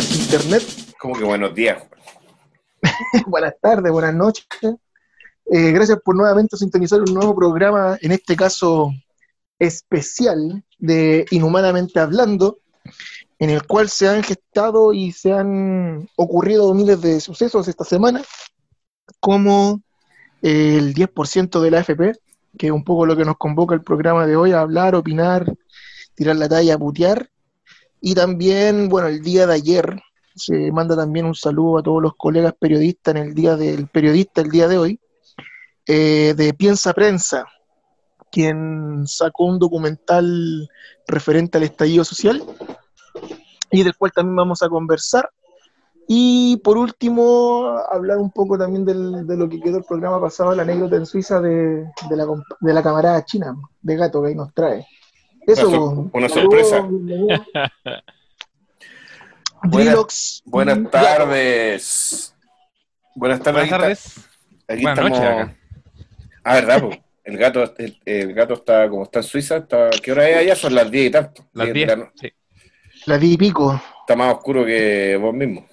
Internet. Como que buenos días. buenas tardes, buenas noches. Eh, gracias por nuevamente sintonizar un nuevo programa, en este caso especial de Inhumanamente Hablando, en el cual se han gestado y se han ocurrido miles de sucesos esta semana, como el 10% de la AFP, que es un poco lo que nos convoca el programa de hoy, a hablar, opinar, tirar la talla, putear. Y también, bueno, el día de ayer se manda también un saludo a todos los colegas periodistas en el día del periodista, el día de hoy, eh, de Piensa Prensa, quien sacó un documental referente al estallido social y del cual también vamos a conversar. Y por último, hablar un poco también del, de lo que quedó el programa pasado, la anécdota en Suiza de, la camarada china, de gato que ahí nos trae. Eso, una, una sorpresa. Buenas, buenas tardes. Buenas tardes. Buenas tardes. Aquí Buenas estamos. noches acá. Ah, verdad, po. El gato, el, el gato está como está en Suiza. Está... ¿Qué hora es allá? Son las 10 y tanto. Las 10 de 10. la no- Sí. La di y pico. Está más oscuro que vos mismo.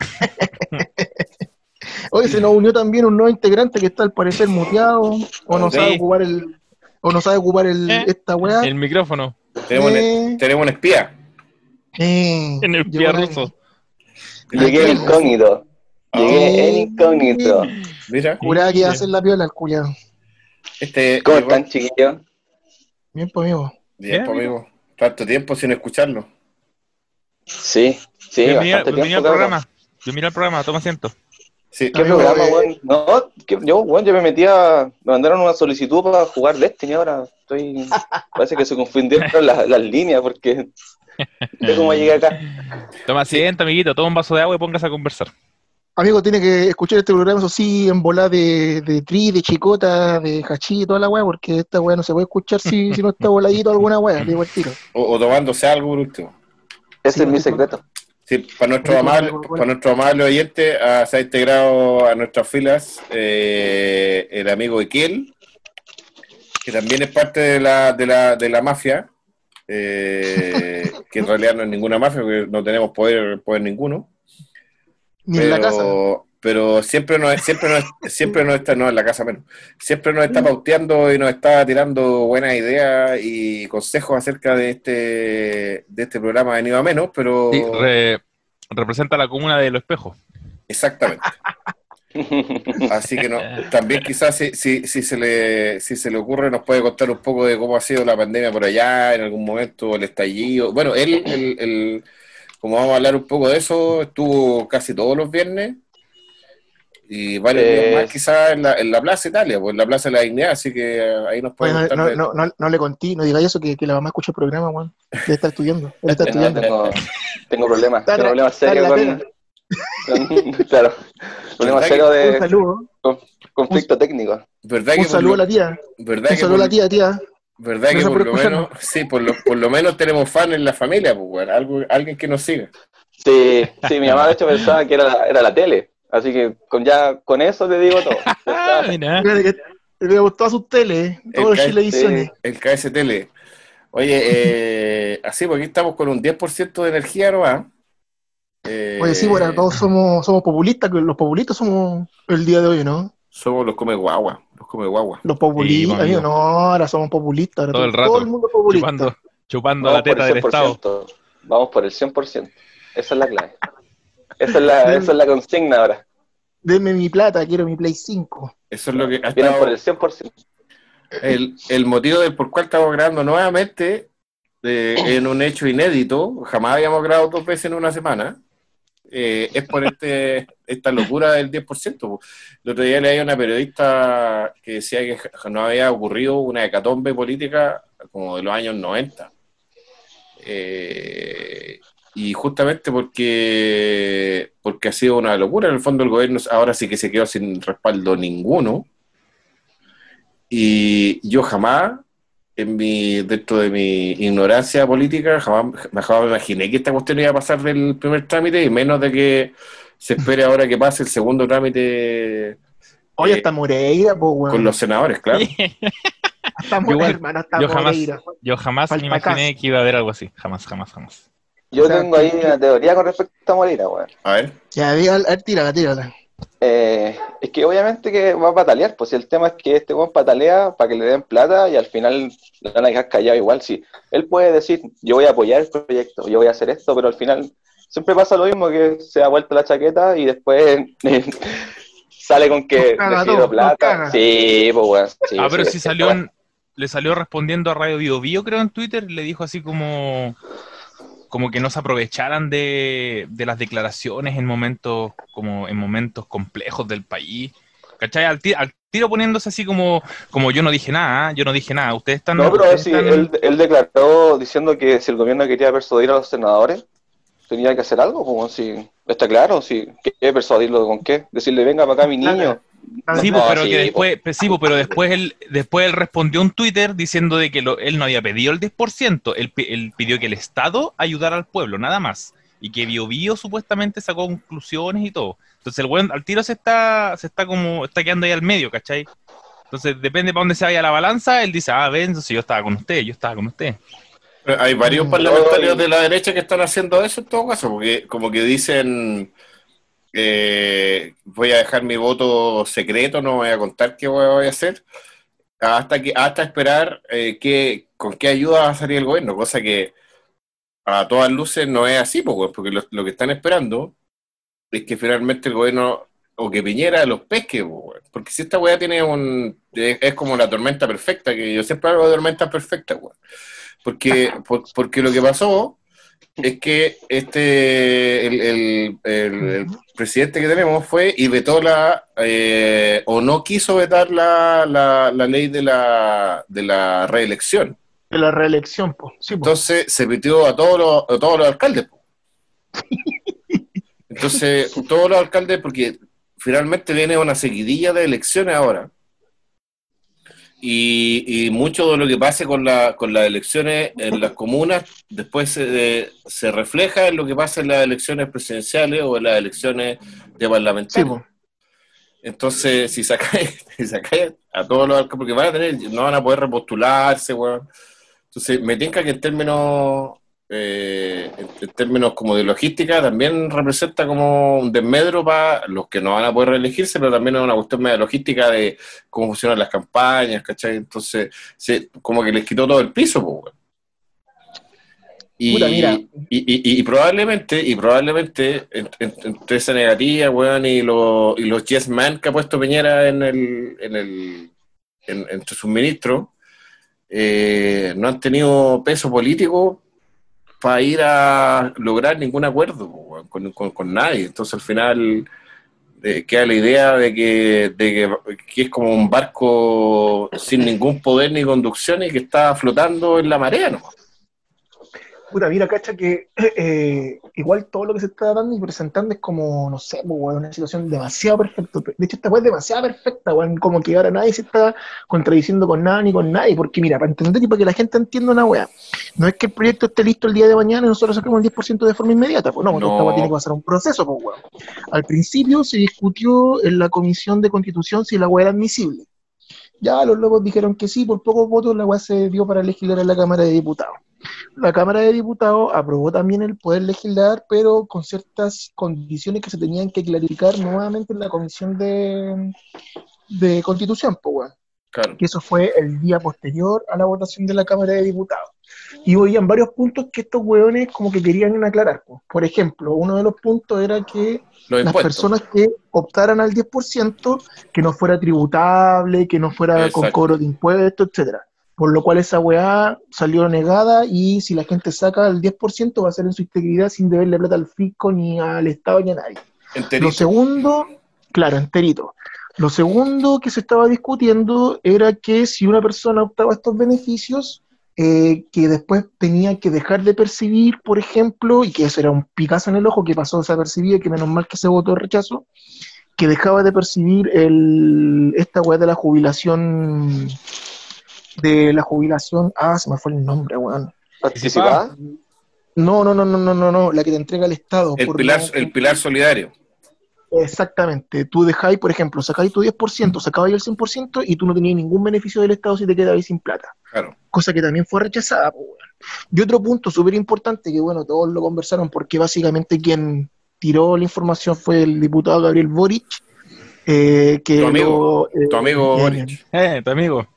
Hoy se nos unió también un nuevo integrante que está al parecer muteado, o no Sí. sabe ocupar el, o no sabe ocupar el, Eh. esta weá. El micrófono Tenemos, Eh. un, tenemos un espía. Eh, en el la- ruso. Llegué en incógnito. Llegué en incógnito. Mira, Juraba que iba a hacer la piola el culiado. este. ¿Cómo están, chiquillos? Bien, pues amigo. Bien, Bien, pues, amigo. Tanto tiempo sin escucharlo. Sí, sí, bienvenido bastante bienvenido programa. Bienvenido al programa, toma asiento. Sí. ¿Qué Amigo, programa, eh? No, que- yo, weón, yo me metí a... Me mandaron una solicitud para jugar Destiny ahora. Estoy... Parece que se confundieron las, las líneas porque... No sé cómo llegué acá. Toma asiento, amiguito, toma un vaso de agua y póngase a conversar. Amigo, tiene que escuchar este programa, eso sí, en volada de, de tri, de chicota, de hachí y toda la weá, porque esta weá no se puede escuchar si, si no está voladito alguna weá, digo el tiro. O, o tomándose algo por último. Ese Sí, es mi secreto. Sí, para nuestro Sí, amable, bueno, bueno. para nuestro amable oyente, ah, se ha integrado a nuestras filas eh, el amigo Equiel, que también es parte de la, de la, de la mafia, eh, que en realidad no es ninguna mafia, porque no tenemos poder, poder ninguno. Ni en la casa. Pero siempre nos, siempre nos, siempre nos está, no en la casa menos, siempre nos está pauteando y nos está tirando buenas ideas y consejos acerca de este, de este programa venido a menos, pero Sí, re- representa la comuna de los espejos. exactamente. Así que no, también quizás si, si, si se le, si se le ocurre nos puede contar un poco de cómo ha sido la pandemia por allá, en algún momento el estallido. Bueno, él, el, el- como vamos a hablar un poco de eso, estuvo casi todos los viernes y varios Eh, días más quizás en la, en la Plaza Italia, pues en la Plaza de la Dignidad, así que ahí nos puede Oye, no, contar no, de- no, no, no le conté, no digáis eso, que, que la mamá escucha el programa, weón. Debe estar estudiando, debe estar No, estudiando. tengo, tengo problemas. Tengo problemas serios con... con- Claro. Problemas ¿Verdad serios Un de saludo, conflicto técnico. ¿Verdad un que por saludo a la tía, ¿verdad un que saludo a la tía, tía. ¿Verdad que por por lo menos, sí, por lo, por lo menos tenemos fan en la familia, pues bueno, algo, alguien que nos siga. Sí, sí, mi mamá de hecho pensaba que era la, era la tele. Así que con ya con eso te digo todo. Ah, mira. Le gustó a sus tele, todas las cae- televisiones. El KSTL. Oye, eh, así, porque aquí estamos con un 10% de energía nomás. Eh, Oye, sí, bueno, todos somos, somos populistas, que los populistas somos el día de hoy, ¿no? Somos los come guagua, los come guagua. Los populistas, Sí, no, ahora somos populistas. Ahora Todo el todo, rato, el mundo es populista. Chupando, chupando Vamos la por teta el del Estado. 100%. Vamos por el 100%. Esa es la clave. Esa es la, esa es la consigna ahora. Denme mi plata, quiero mi Play 5. Eso es lo que ha Vienen estado- por el 100%. el, el motivo del por cual estamos grabando nuevamente en un hecho inédito, jamás habíamos grabado dos veces en una semana, eh, es por este, esta locura del 10%. po. El otro día leí a una periodista que decía que no había ocurrido una hecatombe política como de los años 90. Eh, y justamente porque, porque ha sido una locura, en el fondo el gobierno ahora sí que se quedó sin respaldo ninguno. Y yo jamás, en mi, dentro de mi ignorancia política, jamás, jamás me imaginé que esta cuestión iba a pasar del primer trámite y menos de que se espere ahora que pase el segundo trámite Oye, Eh, hasta Moreira, con los senadores, claro. Hasta Yo Moreira, hermano, hasta yo jamás- Moreira. Yo jamás me imaginé que iba a haber algo así. Jamás, jamás, jamás. Yo O sea, tengo ahí una teoría con respecto a Moreira, weón. A ver. Ya, diga, a ver, tírala, tírala. Eh, es que obviamente que va a patalear, pues si el tema es que este weón patalea para que le den plata y al final le van a dejar callado igual. Si él puede decir, yo voy a apoyar el proyecto, yo voy a hacer esto, pero al final siempre pasa lo mismo, que se da vuelta la chaqueta y después sale con que nos plata. Sí, pues weón. sí, ah, pero sí, si salió en- le salió respondiendo a Radio Bio Bio, creo, en Twitter, le dijo así como como que no se aprovecharan de, de las declaraciones en momentos como en momentos complejos del país. ¿Cachai? Al, ti- al tiro poniéndose así como, como yo no dije nada, ¿ah? yo no dije nada, ustedes están... No, pero ustedes sí, están- él, él declaró diciendo que si el gobierno quería persuadir a los senadores, tenía que hacer algo, como si está claro, si quiere persuadirlo con qué, decirle venga para acá mi niño. Sí, No, pues, pero sí, que po. después, pues, sí, pues, pero después él, después él respondió un Twitter diciendo de que lo- él no había pedido el 10%, él, él pidió que el Estado ayudara al pueblo, nada más. Y que Bio Bio supuestamente sacó conclusiones y todo. Entonces el weón al tiro se está, se está como, está quedando ahí al medio, ¿cachai? Entonces depende para dónde se vaya la balanza, él dice, ah, ven, si yo estaba con usted, yo estaba con usted. Pero Hay varios Mm. parlamentarios de la derecha que están haciendo eso en todo caso, porque como que dicen, eh, voy a dejar mi voto secreto, no voy a contar qué voy a hacer, hasta que hasta esperar eh, qué- con qué ayuda va a salir el gobierno, cosa que a todas luces no es así, porque lo, lo que están esperando es que finalmente el gobierno o que Piñera los pesque, porque si esta weá tiene un... es, como la tormenta perfecta, que yo siempre hablo de tormenta perfecta, weón. Porque, por- porque lo que pasó es que este el, el- el- el presidente que tenemos fue y vetó la eh, o no quiso vetar la, la, la ley de la, de la reelección. De la reelección, pues. Sí, po. Entonces se metió a todos los, a todos los alcaldes. po. Entonces, todos los alcaldes, porque finalmente viene una seguidilla de elecciones ahora. Y, y mucho de lo que pase con, la, con las elecciones en las comunas después se, se refleja en lo que pasa en las elecciones presidenciales o en las elecciones de parlamentarios. Entonces, si sacáis, si sacáis a todos los alcaldes, porque van a tener, no van a poder repostularse, weón. Entonces, me tinca que en términos, eh, en, términos como de logística, también representa como un desmedro para los que no van a poder reelegirse, pero también es una cuestión media logística de cómo funcionan las campañas, ¿cachai? Entonces, se, como que les quitó todo el piso, pues. Y, Puta, mira. y, y- y probablemente, y probablemente, en- en- entre esa negativa, weón, y, los y los yes man que ha puesto Piñera en el, en el, en- entre sus ministros, eh, no han tenido peso político para ir a lograr ningún acuerdo con, con- nadie. Entonces al final eh, queda la idea de que, de que es como un barco sin ningún poder ni conducción y que está flotando en la marea, ¿no? Puta, mira, cacha que eh, igual todo lo que se está dando y presentando es como, no sé, pues, una situación demasiado perfecta. De hecho, esta weá es demasiado perfecta, weón, como que ahora nadie se está contradiciendo con nada ni con nadie, porque mira, para entender y para que la gente entienda una weá, no es que el proyecto esté listo el día de mañana y nosotros saquemos el 10% de forma inmediata, pues no, porque No. esta weá tiene que pasar un proceso, pues weón. Al principio se discutió en la Comisión de Constitución si la weá era admisible. Ya los locos dijeron que sí, por pocos votos la weá se dio para legislar en la Cámara de Diputados. La Cámara de Diputados aprobó también el poder legislar, pero con ciertas condiciones que se tenían que clarificar nuevamente en la Comisión de, de Constitución, pues. Claro. que eso fue el día posterior a la votación de la Cámara de Diputados. Y habían varios puntos que estos hueones como que querían aclarar. pues. Por ejemplo, uno de los puntos era que Los las personas que optaran al 10%, que no fuera tributable, que no fuera con Exacto. cobro de impuestos, etcétera. Por lo cual esa weá salió negada y si la gente saca el 10% va a ser en su integridad sin deberle plata al fisco, ni al Estado, ni a nadie. Enterito. Lo segundo, claro, enterito. Lo segundo que se estaba discutiendo era que si una persona optaba estos beneficios, eh, que después tenía que dejar de percibir, por ejemplo, y que eso era un picazo en el ojo que pasó desapercibido y que menos mal que se votó el rechazo, que dejaba de percibir el, esta weá de la jubilación, de la jubilación, ah, se me fue el nombre, weón. ¿Participada? No, no, no, no, no, no, no, la que te entrega el Estado. El por pilar, el pilar solidario. Exactamente. Tú dejáis, por ejemplo, sacáis tu 10%, sacabais el 100% y tú no tenías ningún beneficio del Estado si te quedabas sin plata. Claro. Cosa que también fue rechazada. pues, weón. Y otro punto súper importante, que bueno, todos lo conversaron porque básicamente quien tiró la información fue el diputado Gabriel Boric. eh, que Tu amigo, lo, eh, Tu amigo eh, Boric. Eh, tu amigo.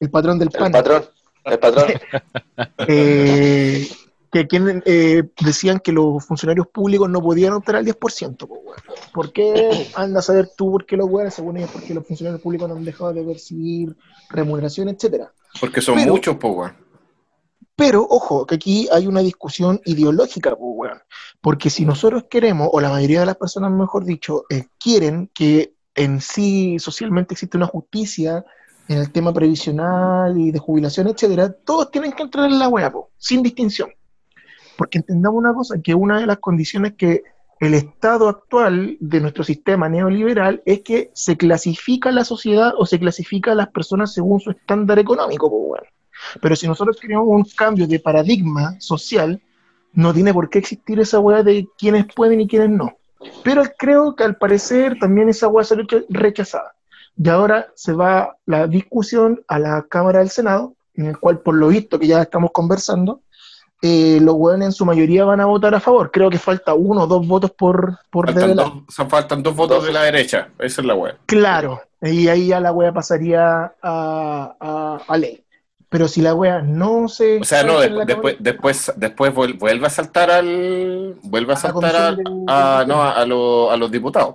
El patrón del El PAN. patrón, el patrón. eh, que quien, eh, decían que los funcionarios públicos no podían optar al 10%. Pues, weón. ¿Por qué? Anda a saber tú por qué los weones, según ellos, porque los funcionarios públicos no han dejado de percibir remuneración, etcétera. Porque son Pero- muchos, weón. Pero, ojo, que aquí hay una discusión ideológica, pues, weón. Porque si nosotros queremos, o la mayoría de las personas, mejor dicho, eh, quieren que en sí socialmente existe una justicia en el tema previsional y de jubilación, etcétera, todos tienen que entrar en la po, sin distinción. Porque entendamos una cosa, que una de las condiciones que el estado actual de nuestro sistema neoliberal es que se clasifica la sociedad o se clasifica a las personas según su estándar económico, weón. Pero si nosotros queremos un cambio de paradigma social, no tiene por qué existir esa weá de quienes pueden y quienes no. Pero creo que al parecer también esa weá salió recha- rechazada. Y ahora se va la discusión a la Cámara del Senado, en el cual, por lo visto que ya estamos conversando, eh, los weones en su mayoría van a votar a favor. Creo que falta uno o dos votos por, por Faltan dos, son- faltan dos votos de la derecha. Esa es la weá. Claro, y ahí ya la wea pasaría a, a, a ley. Pero si la wea no se... O sea, no, después, después, después vuel- vuelve a saltar al. Vuelve a saltar a, no, a, a los- a los diputados.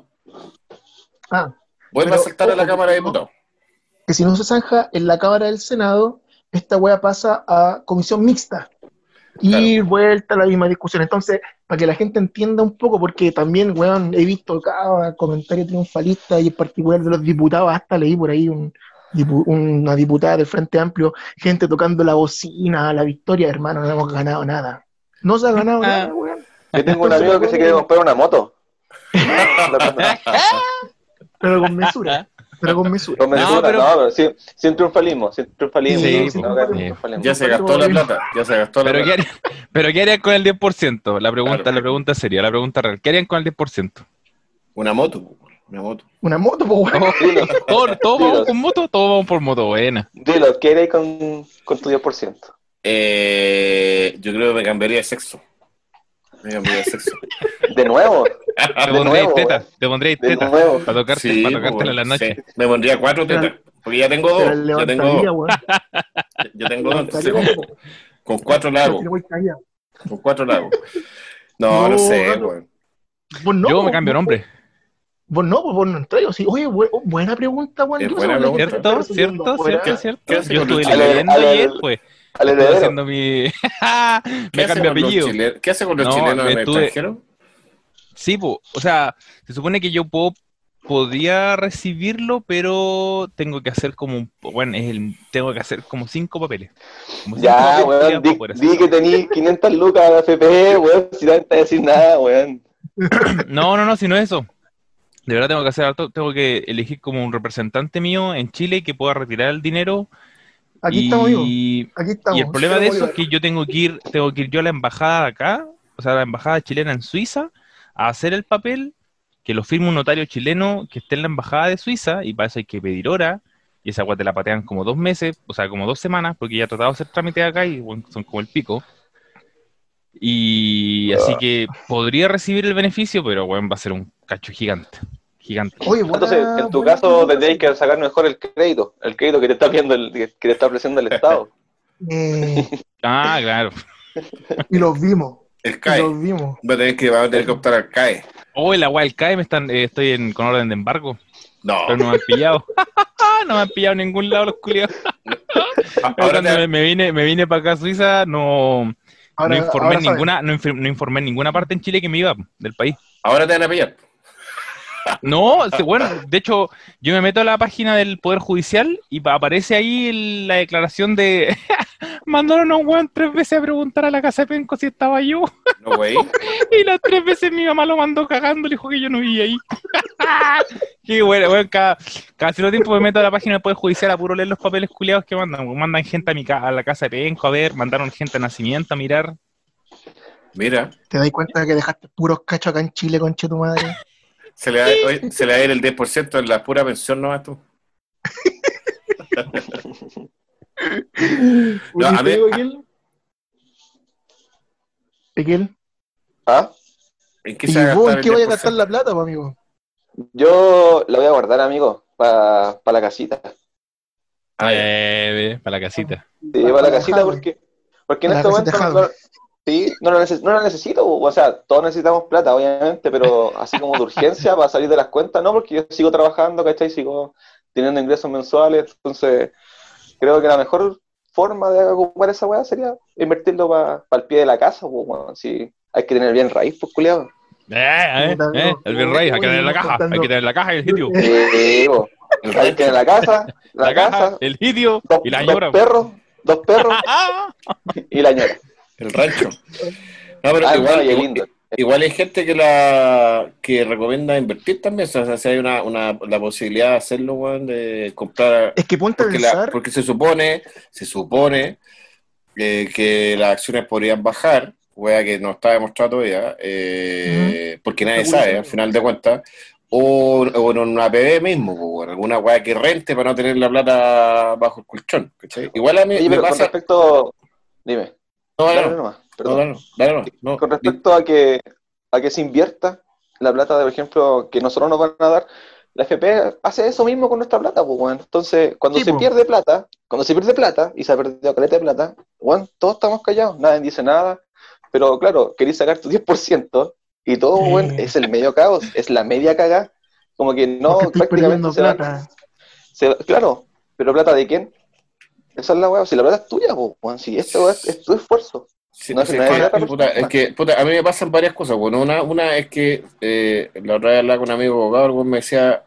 Ah, Vuelve a saltar a la Cámara de. Diputados. que si no se zanja en la Cámara del Senado, esta wea pasa a comisión mixta. Y vuelta a la misma discusión. Entonces, para que la gente entienda un poco, porque también, weón, he visto cada comentario triunfalista y en particular de los diputados, hasta leí por ahí un, dipu- una diputada del Frente Amplio, gente tocando la bocina a la victoria, hermano, no hemos ganado nada. No se ha ganado Ah. nada, weón. Yo tengo un amigo que se quiere comprar una moto. Pero con mesura. Pero con mesura. Con mesura, No, pero- no, pero sin, sin triunfalismo, sin triunfalismo. Sí, sin no, triunfalismo. Ya se gastó la plata. Ya se gastó la Pero ¿qué, plata. harían, pero ¿qué harían con el 10%? La pregunta, Claro. la pregunta sería, la pregunta real. ¿Qué harían con el 10%? Una moto. Una moto. Una moto, pues, weón. Dilo, ¿Todos todos Dios. vamos con moto? Todos vamos por moto buena. dilo, ¿qué haréis con, con tu 10%? Eh, yo creo que me cambiaría de sexo. De nuevo, Te de pondréis nuevo, teta, te pondréis de teta. nuevo. Para tocarte, Sí, para tocártela en la noche. sí. Me pondría cuatro tetas. Porque ya tengo dos. Ya tengo dos. Ya tengo dos. Entonces, con, con cuatro la hago. Pero voy callado. Con cuatro la hago. No, no, No, sé, weón. No, Yo me cambio nombre. Vos no, pues vos no entráis. Sí, oye, bu- buena pregunta, Yo buena pregunta. ¿Cierto? ¿Cierto? ¿Cierto? ¿Cierto? ¿Qué hace Yo estuve leyendo ayer, pues. Al heredero. haciendo mi... ¿Qué me hace cambié con los apellido. chilenos? ¿Qué hace con los No, chilenos en el extranjero? Sí, po, o sea, se supone que yo puedo, podría recibirlo, pero tengo que hacer como un, bueno, es el, tengo que hacer como cinco papeles. Como cinco Ya, papeles weón, para di, di que tení 500 lucas de FP, weón, si no te decir nada, weón. No, no, no, si no es eso. De verdad tengo que hacer harto, tengo que elegir como un representante mío en Chile que pueda retirar el dinero. Aquí y, estamos. Aquí estamos. y el problema de eso es que yo tengo que ir, tengo que ir yo a la embajada de acá, o sea, a la embajada chilena en Suiza, a hacer el papel, que lo firme un notario chileno que esté en la embajada de Suiza, y para eso hay que pedir hora, y esa agua te la patean como dos meses, o sea, como dos semanas, porque ya he tratado de hacer trámite acá y bueno, son como el pico. Y así que podría recibir el beneficio, pero bueno, va a ser un cacho gigante. Gigante. Oye, buena- Entonces, en tu buena caso, tendréis que sacar mejor el crédito, el crédito que te está viendo, el, que te está ofreciendo el Estado. Eh, Ah, claro. y los vimos. El Y CAE. los vimos. Va a tener que, va a tener que optar al CAE. Oh, el agua del CAE me están, eh, estoy en, con orden de embargo, No. pero no me han pillado. no me han pillado en ningún lado los culiados. Ahora Cuando te- me, me vine, me vine para acá a Suiza, no, Ahora, no informé ninguna, no, no informé en ninguna parte en Chile que me iba del país. ahora te van a pillar. No, bueno, de hecho, yo me meto a la página del Poder Judicial y pa- aparece ahí el- la declaración de mandaron a un weón tres veces a preguntar a la casa de Penco si estaba yo. No, güey. Y las tres veces mi mamá lo mandó cagando, le dijo que yo no vivía ahí. Qué bueno, bueno, cada, cada cierto tiempo me meto a la página del Poder Judicial a puro leer los papeles culiados que mandan. Mandan gente a, mi ca- a la casa de Penco a ver, mandaron gente a nacimiento a mirar. Mira. ¿Te das cuenta de que dejaste puros cachos acá en Chile, conche tu madre? Se le, va, oye, se le va a ir el 10% en la pura pensión nomás tú. No, a ¿Y Ezequiel? Ezequiel, ¿Ah? ¿En qué ¿y se va a vos en qué vaya a 10%? gastar la plata, po, amigo? Yo la voy a guardar, amigo, para la casita. Ah. Eh, para la casita. Sí, Para para la casita porque, porque en este momento sí, no, lo neces- no lo necesito, o sea, todos necesitamos plata, obviamente, pero así como de urgencia para salir de las cuentas, no, porque yo sigo trabajando, ¿cachai? Sigo teniendo ingresos mensuales, entonces creo que la mejor forma de ocupar esa weá sería invertirlo para el pie de la casa, pues, bueno, sí, hay que tener bien raíz, pues, culiado. Eh, eh, eh, el virrey, hay que tener la caja, hay que tener la caja y el sitio. Sí. El hay que tener la casa, la, La caja, casa, el sitio dos, y la dos perros, dos perros y la ñora. El rancho. No, pero Ah, igual, bueno, hay gente que la que recomienda invertir también. O sea, si hay una, una, la posibilidad de hacerlo, weón, de comprar. Es que ponte a Porque, la- porque se supone, se supone eh, que las acciones podrían bajar, wea que no está demostrado todavía, eh, porque nadie sabe, al final de cuentas, o, o en una PB mismo, pues, weón, alguna wea que rente para no tener la plata bajo el colchón. ¿cachai? Igual a mí Oye, me pero con pasa. respecto, dime, No, dale, dale no, nomás, no, perdón. dale, no, dale, no, no. Con respecto a que, a que se invierta la plata, de, por ejemplo, que nosotros nos van a dar, la FP hace eso mismo con nuestra plata, pues, weón. Entonces, cuando Sí, se po. pierde plata, cuando se pierde plata y se ha perdido caleta de plata, weón, todos estamos callados, nadie dice nada, pero claro, querés sacar tu 10% y todo, Sí. weón, es el medio caos, es la media cagada, como que no, prácticamente se va- plata. se- claro, pero plata de quién? Esa es la weá, si la plata es tuya, weón, si esto es, es tu esfuerzo. Sí, No, sí, es, que, puta, persona. es que, puta, a mí me pasan varias cosas. Bueno, una, una es que eh, la otra vez hablaba con un amigo abogado, me decía,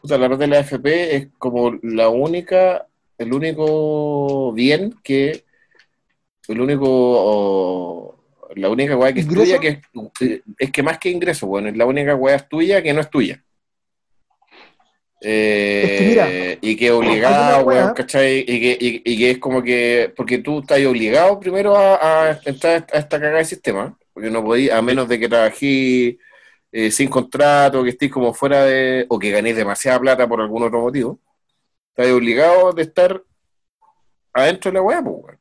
puta, la red de la AFP es como la única, el único bien que, el único, la única weá que es ¿Ingreso? tuya, que es, es que más que ingreso, bueno, es la única weá es tuya que no es tuya. Eh, Es que mira, y que obligado, weón, ¿cachai? Y que, y, y que es como que, porque tú estás obligado primero a, a entrar a esta cagada de sistema, porque no podí, a menos de que trabajé eh, sin contrato, que estés como fuera de, o que ganéis demasiada plata por algún otro motivo, estás obligado de estar adentro de la weá, pues, weón.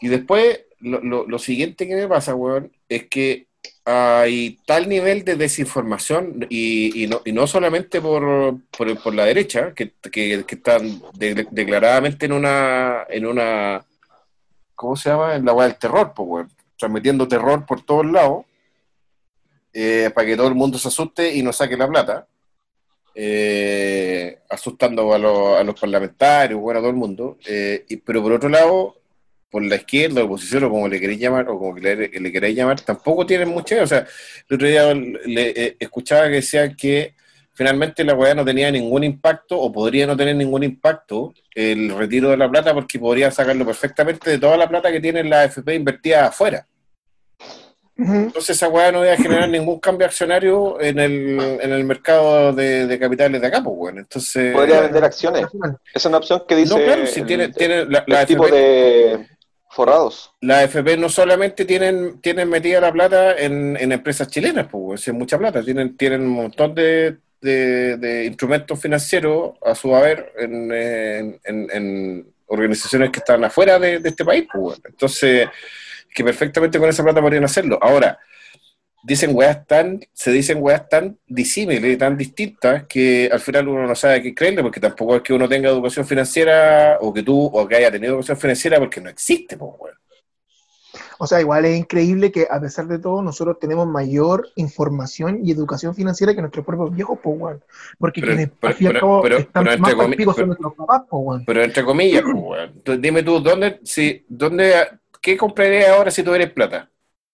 Y después, lo, lo, lo siguiente que me pasa, weón, es que hay tal nivel de desinformación y, y, no, y no solamente por, por, por la derecha, que, que, que están de- declaradamente en una, en una, ¿cómo se llama? En la weá del terror, pues. Transmitiendo terror por todos lados, eh, para que todo el mundo se asuste y no saque la plata, eh, asustando a, los- a los parlamentarios, bueno, a todo el mundo. eh, y- pero por otro lado, por la izquierda, oposición, o como le queréis llamar, o como le, le queréis llamar, tampoco tienen mucha idea. O sea, el otro día le, eh, escuchaba que decían que finalmente la weá no tenía ningún impacto, o podría no tener ningún impacto, el retiro de la plata, porque podría sacarlo perfectamente de toda la plata que tiene la AFP invertida afuera. Entonces esa weá no iba a generar ningún cambio accionario en el, en el mercado de, de capitales de acá, pues, bueno. Entonces, Podría vender acciones. Esa es una opción que dice no, claro, si el- tiene, tiene la, el la tipo AFP, de forrados. la AFP no solamente tienen, tienen metida la plata en, en empresas chilenas, pues, es mucha plata, tienen, tienen un montón de, de, instrumentos financieros a su haber en, en- organizaciones que están afuera de, este país, pues, entonces, que perfectamente con esa plata podrían hacerlo. Ahora, dicen weas tan, se dicen weas tan disímiles tan distintas que al final uno no sabe qué creerle, porque tampoco es que uno tenga educación financiera o que tú o que haya tenido educación financiera porque no existe, pues, weón. O sea, igual es increíble que a pesar de todo nosotros tenemos mayor información y educación financiera que nuestros propios viejos, pues, weón. Porque Pero- quienes pero- al fin y al pero- cabo pero- están pero más son nuestros papás, pues, weón. Pero entre comillas, pues, weón. Entonces, dime tú, ¿dónde, si, dónde, ¿qué comprarías ahora si tuvieras plata?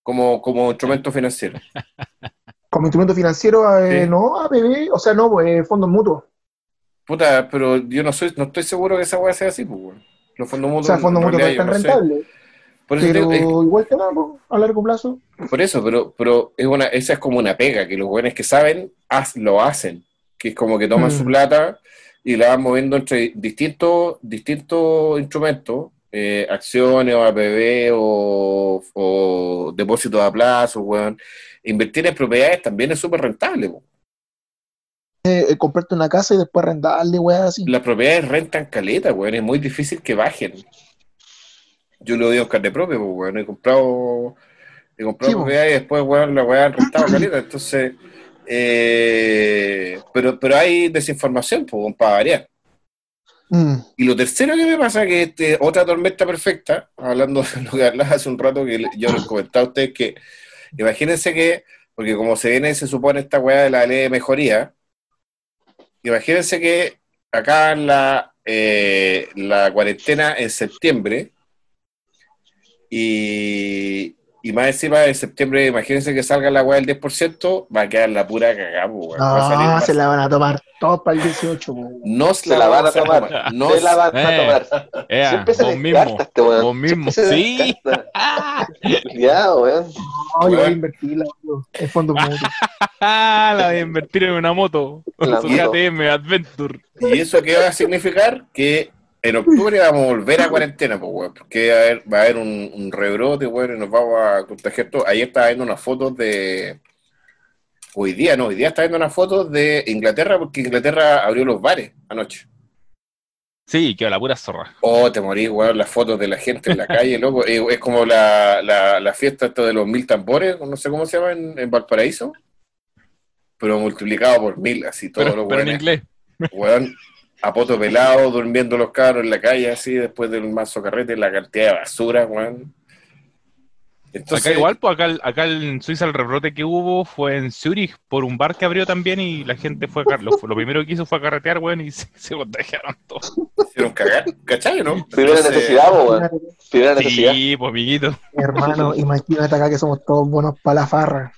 Como, como instrumento financiero. Como instrumento financiero, eh, Sí. no, APB, o sea, no, pues, fondos mutuos. Puta, pero yo no soy, no estoy seguro que esa weá sea así, pues. Los fondos O mutuos. sea, fondos mutuos no están no rentables. Por eso, Pero igual te pues, a largo plazo. por eso, pero, pero es una, esa es como una pega, que los buenos que saben, haz- lo hacen. Que es como que toman Mm. su plata y la van moviendo entre distintos, distintos instrumentos, eh, acciones o APB o, o depósitos a plazo, weón. Invertir en propiedades también es súper rentable, po. eh, comprarte una casa y después arrendarle, weá, así. Las propiedades rentan caleta, weón. Es muy difícil que bajen. Yo lo digo en carne propia, pues, weón. He comprado, he comprado Sí, propiedades y después, weón, la weá han rentado caleta. Entonces, eh, pero, pero hay desinformación, pues, weón, para variar. Mm. Y lo tercero que me pasa que este, otra tormenta perfecta, hablando de lo que hablaba hace un rato, que yo les comentaba a ustedes que imagínense que, porque como se viene, se supone esta weá de la ley de mejoría, imagínense que acá en la, eh, la cuarentena en septiembre, y, y más encima de septiembre, imagínense que salga la weá del 10%, va a quedar la pura cagada, pues, weón. A No, va a se la van a tomar todos para el 18, po. no Se la van a tomar. No se la van a Eh. tomar. Siempre se vos descarta mismo. este weón. Vos mismo. Sí. Cuidado, weón. No, yo voy a Weón. invertirla, weón, en fondo mutuo. Ah, la de invertir en una moto. La Su. KTM Adventure. ¿Y eso qué va a significar? Que en octubre vamos a volver a cuarentena, pues, weón, porque va a haber, va a haber un, un rebrote, weón, y nos vamos a contagiar todo. Ayer estaba viendo unas fotos de... Hoy día, no, hoy día estaba viendo unas fotos de Inglaterra, porque Inglaterra abrió los bares anoche. Sí, que la pura zorra. Oh, te morís, weón, las fotos de la gente en la calle, loco. Eh, es como la, la, la fiesta esto de los mil tambores, no sé cómo se llama, en, en Valparaíso. Pero multiplicado por mil, así todos Pero, los pero en inglés. Weón, a poto pelado, durmiendo los cabros en la calle, así, después del mazo carrete, la cantidad de basura, weón. Entonces, acá igual, pues acá, acá en Suiza el rebrote que hubo fue en Zurich por un bar que abrió también y la gente fue a lo, lo primero que hizo fue a carretear, weón, y se, se contagiaron todos. hicieron cagar, ¿cachai, no? Primera necesidad, weón. Primera necesidad. Sí, pues amiguito. Hermano, imagínate acá que somos todos buenos para la farra.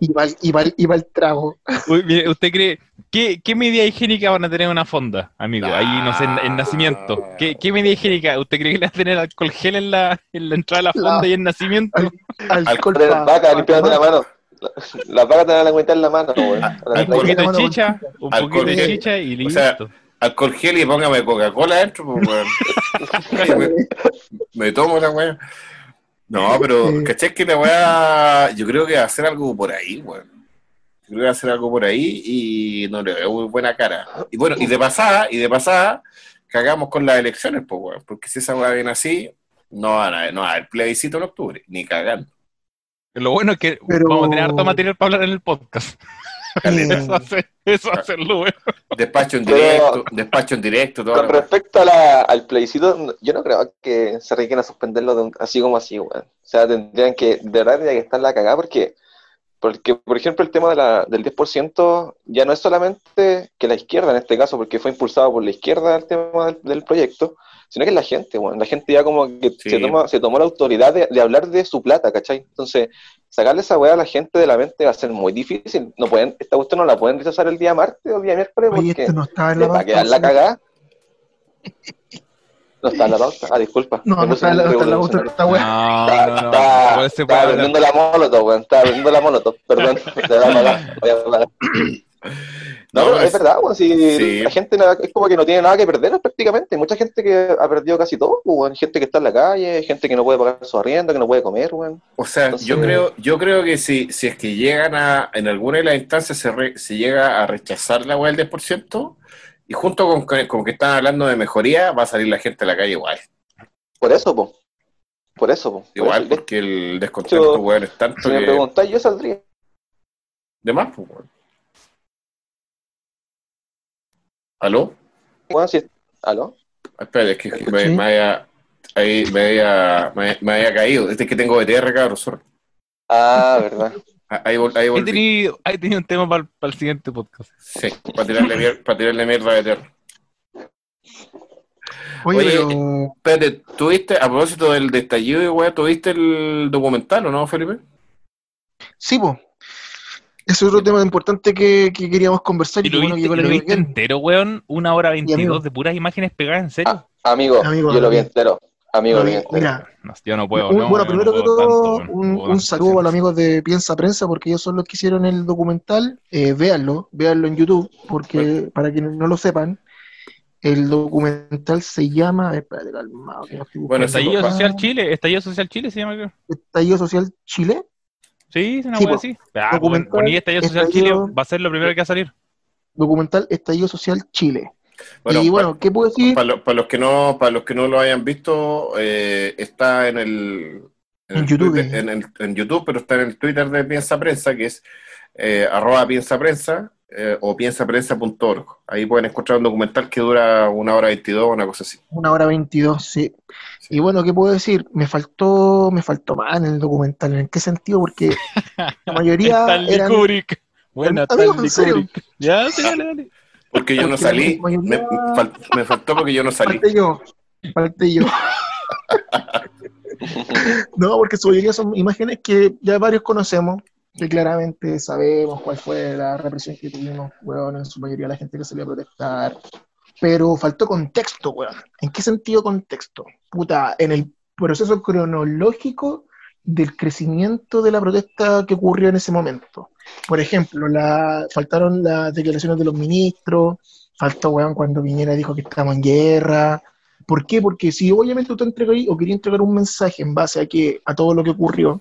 Y para y pa'l- y pa'l trago. Uy, mire, ¿Usted cree qué, qué medida higiénica van a tener en una fonda, amigo? Ahí, no sé, en, en nacimiento. ¿Qué, ¿Qué medida higiénica? ¿Usted cree que le va a tener alcohol gel en la, en la entrada de la fonda La- y en nacimiento? Alcohol Poner pa- vaca pa- limpiándote la mano. La- Las vacas te van a lengüetar en la mano, weón. Ah, Un alcohol poquito de chicha, un Alcohol poquito de gel. chicha y O listo. sea, Alcohol gel y póngame Coca-Cola adentro, pues, weón. me, me tomo la weá. No, pero. ¿cachai que la weá? Yo creo que va a hacer algo por ahí, weón. Creo que va a hacer algo por ahí y no le veo muy buena cara. Y bueno, y de pasada, y de pasada, cagamos con las elecciones, pues, weón. Porque si esa weá viene así, no va a haber, no va a haber plebiscito en octubre, ni cagando. Lo bueno es que Pero- vamos a tener harto material para hablar en el podcast. Eso ser, eso va a ser lo bueno. Despacho en Pero- directo, despacho en directo, todo. Con respecto a la- al plebiscito, yo no creo que se requiera a suspenderlo de un- así como así, weón. O sea, tendrían que, de verdad, tendría que estar la cagada porque, porque, por ejemplo, el tema de la, del 10% ya no es solamente que la izquierda, en este caso, porque fue impulsado por la izquierda el tema del, del proyecto, sino que es la gente, weón. La gente ya como que Sí. se, toma, se tomó la autoridad de, de hablar de su plata, ¿cachai? Entonces, sacarle esa weá a la gente de la mente va a ser muy difícil. No pueden, esta cuestión no la pueden rechazar el día martes o el día miércoles Oye, porque esto no estaba en les la va a quedar la cagada. No está en la pauta. Ah, disculpa. No, no está en la, no está la pauta. No, no, no. se puede Estaba hablar. vendiendo la molotov, weón. Estaba vendiendo la molotov. Perdón. Te voy a pagar, te voy a pagar. No, No, pero es es- verdad, weón. Si sí. la gente es como que no tiene nada que perder prácticamente. Mucha gente que ha perdido casi todo, pues, weón. Gente que está en la calle, gente que no puede pagar su arriendo, que no puede comer, weón. O sea, Entonces- yo creo, yo creo que si, si es que llegan a, en alguna de las instancias se, re- se llega a rechazar la weá del 10%, y junto con, con, con que están hablando de mejoría, va a salir la gente a la calle igual. Por eso, pues. Por eso, pues. Igual, porque el descontento, Yo- weón, es tanto Si me que... preguntáis, yo saldría. De más, pues, weón. ¿Aló? Weón, si... ¿Aló? Espera, es que, que me, me había, ahí, me, había, me, me había caído. Este es que tengo BTR, cabrón, sorry. Ah, verdad. Ah, Ahí, vol- ahí He volví. tenido, he tenido un tema para el siguiente podcast. Sí, para tirarle, mier- para tirarle mierda a BTR. Oye, Oye, pero Espérate, ¿tuviste, a propósito del estallido y weá, ¿tuviste el documental o no, Felipe? sí, po. Ese es otro tema importante que, que queríamos conversar. ¿Y Y lo bueno viste, que lo entero, weón? Una hora veintidós de puras imágenes pegadas, ¿en serio? Ah, amigo, Amigo, yo lo vi entero. Amigo. Mira, No, yo no puedo. un- no, bueno, primero no que todo, tanto, un, saludo a los amigos de Piensa Prensa, porque ellos son los que hicieron el documental. Eh, véanlo, véanlo en YouTube, porque para quienes no lo sepan, el documental se llama. Espérate, calmado, que no estoy Bueno. Estallido. Social Chile, Estallido Social Chile se llama, creo. Estallido Social Chile. Sí, es una Sí, así. Ah, Documental, Estallido Social estallido- Chile, va a ser lo primero que va a salir. documental Estallido Social Chile. Bueno, y bueno, ¿qué puedo decir? Para, lo- para los que no, para los que no lo hayan visto, eh, está en el, En el YouTube. Twitter- en, el- en YouTube, pero está en el Twitter de Piensa Prensa, que es eh, arroba piensa prensa eh, o piensaprensa.org. Ahí pueden encontrar un documental que dura una hora 22, una cosa así. Una hora veintidós, sí. Sí. Y bueno, ¿qué puedo decir? Me faltó, me faltó más en el documental. ¿En qué sentido? Porque la mayoría Stanley eran... Kubrick. Buena, Stanley ¿en? Kubrick. Ya, sí, dale, dale. Porque yo no salí, mayoría- me, fal- me faltó porque yo no salí. Falté yo, falté yo. No, porque su mayoría son imágenes que ya varios conocemos, que claramente sabemos cuál fue la represión que tuvimos, weón, en su mayoría la gente que salió a protestar. Pero faltó contexto, weón. ¿En qué sentido contexto? Puta, en el proceso cronológico del crecimiento de la protesta que ocurrió en ese momento. Por ejemplo, la, faltaron las declaraciones de los ministros, faltó, weón, cuando Piñera dijo que estamos en guerra, ¿Por qué? Porque si obviamente usted entrega o quería entregar un mensaje en base a que a todo lo que ocurrió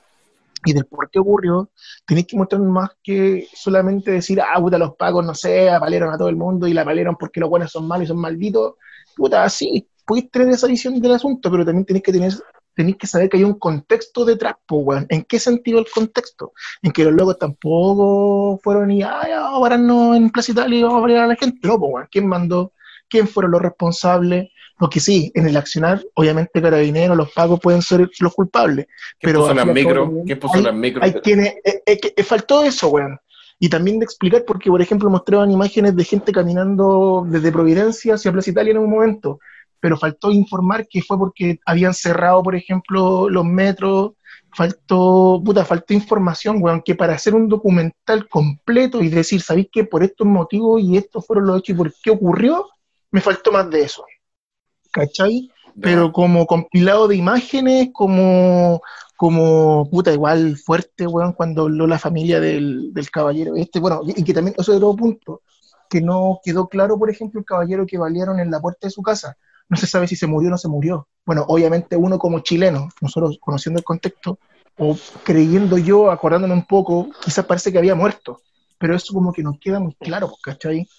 y del por qué ocurrió, tenéis que mostrar más que solamente decir, ah, puta, los pagos, no sé, apalearon a todo el mundo y la apalearon porque los buenos son malos y son malditos. Puta, sí, podéis tener esa visión del asunto, pero también tenéis que tener tenéis que saber que hay un contexto detrás, weón. ¿En qué sentido el contexto? En que los locos tampoco fueron y, ah, ya, vamos a pararnos en Plaza Italia y vamos a pelear a la gente. No, po, weón. ¿Quién mandó? ¿Quién fueron los responsables? Porque sí, en el accionar, obviamente carabineros, los pagos pueden ser los culpables. ¿Quién Pero puso las cabo, ¿Quién puso hay- las micros? Hay quienes, eh, eh, que- eh, faltó eso, weón. Y también de explicar, porque por ejemplo mostraban imágenes de gente caminando desde Providencia hacia Plaza Italia en un momento, pero faltó informar que fue porque habían cerrado, por ejemplo, los metros, faltó, puta, faltó información, weón, que para hacer un documental completo y decir, ¿sabéis que por estos motivos y estos fueron los hechos y por qué ocurrió? Me faltó más de eso. ¿Cachai? pero como compilado de imágenes, como, como puta, igual fuerte, weón, cuando habló la familia del, del caballero este, bueno, y, y que también, eso es otro punto, que no quedó claro, por ejemplo, el caballero que balearon en la puerta de su casa, no se sabe si se murió o no se murió. Bueno, obviamente uno como chileno, nosotros conociendo el contexto, o creyendo yo, acordándome un poco, quizás parece que había muerto, pero eso como que no queda muy claro, ¿cachai?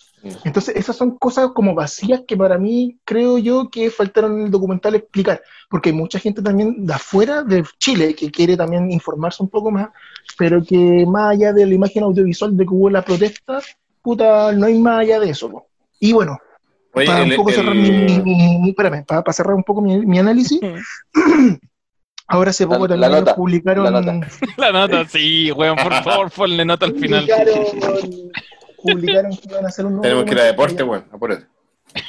Entonces, esas son cosas como vacías que para mí creo yo que faltaron en el documental explicar, porque hay mucha gente también de afuera de Chile que quiere también informarse un poco más, pero que más allá de la imagen audiovisual de que hubo la protesta, puta, no hay más allá de eso. po. Y bueno, Oye, para el- un poco el- cerrar mi, mi- mi- mi- espérame, para, para cerrar un poco mi, mi análisis, ahora hace poco La- la también nota, publicaron la nota. La nota, sí, weón, por favor, ponle nota al final. publicaron, publicaron que iban a hacer un nuevo Tenemos que ir a deporte, weón, apúrate.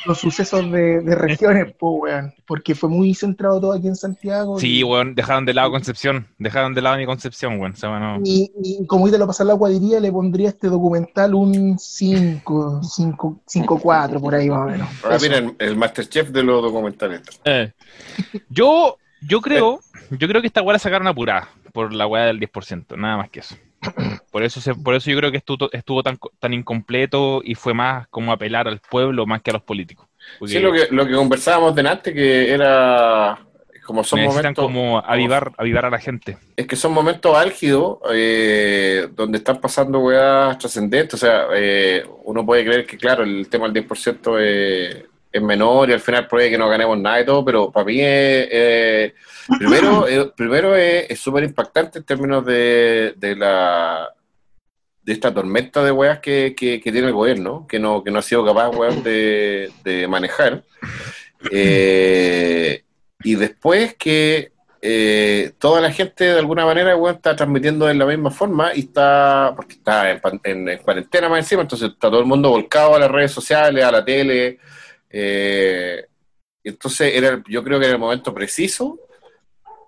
Los sucesos de, de regiones, pues, weón, porque fue muy centrado todo aquí en Santiago. Sí, y, weón, dejaron de lado Concepción. Dejaron de lado mi Concepción, weón. O sea, bueno, y, y como ahorita lo pasar la guadiría, le pondría a este documental un 5, 5, 5, 4, por ahí más o menos. Ahora miren, el Masterchef de los documentales. Eh. Yo, yo creo, yo creo que esta weá la sacaron apurada por la weá del 10%, nada más que eso. Por eso, se, por eso yo creo que estuvo, estuvo tan, tan incompleto y fue más como apelar al pueblo más que a los políticos. Porque Sí, lo que, lo que conversábamos delante, que era como son necesitan momentos, como avivar, avivar a la gente. es que son momentos álgidos eh, donde están pasando weas trascendentes. O sea, eh, uno puede creer que, claro, el tema del 10% es, es menor y al final puede que no ganemos nada y todo, pero para mí es, eh, primero, eh, primero es súper impactante en términos de, de la de esta tormenta de weas que, que, que tiene el gobierno, que no, que no ha sido capaz, de, de manejar. Eh, y después que eh, toda la gente de alguna manera está transmitiendo de la misma forma y está, porque está en- en cuarentena más encima, entonces está todo el mundo volcado a las redes sociales, a la tele. Eh, entonces era, yo creo que era el momento preciso